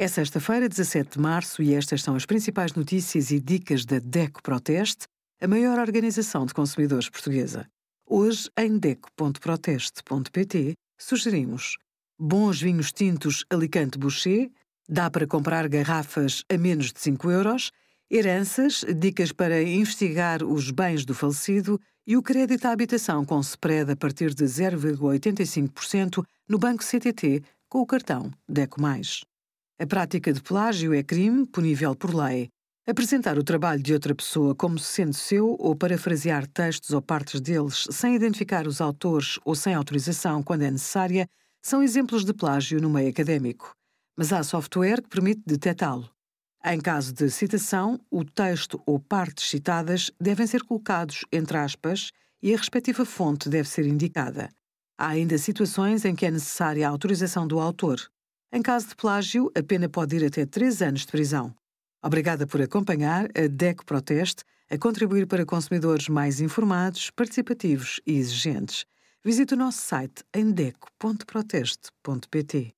É sexta-feira, 17 de março, e estas são as principais notícias e dicas da DECO Proteste, a maior organização de consumidores portuguesa. Hoje, em DECO.proteste.pt, sugerimos bons vinhos tintos Alicante Boucher, dá para comprar garrafas a menos de 5 euros, heranças, dicas para investigar os bens do falecido e o crédito à habitação com spread a partir de 0,85% no Banco CTT com o cartão DECO+. A prática de plágio é crime punível por lei. Apresentar o trabalho de outra pessoa como sendo seu ou parafrasear textos ou partes deles sem identificar os autores ou sem autorização quando é necessária são exemplos de plágio no meio académico. Mas há software que permite detectá-lo. Em caso de citação, o texto ou partes citadas devem ser colocados entre aspas e a respectiva fonte deve ser indicada. Há ainda situações em que é necessária a autorização do autor. Em caso de plágio, a pena pode ir até três anos de prisão. Obrigada por acompanhar a DECO Proteste a contribuir para consumidores mais informados, participativos e exigentes. Visite o nosso site em deco.proteste.pt.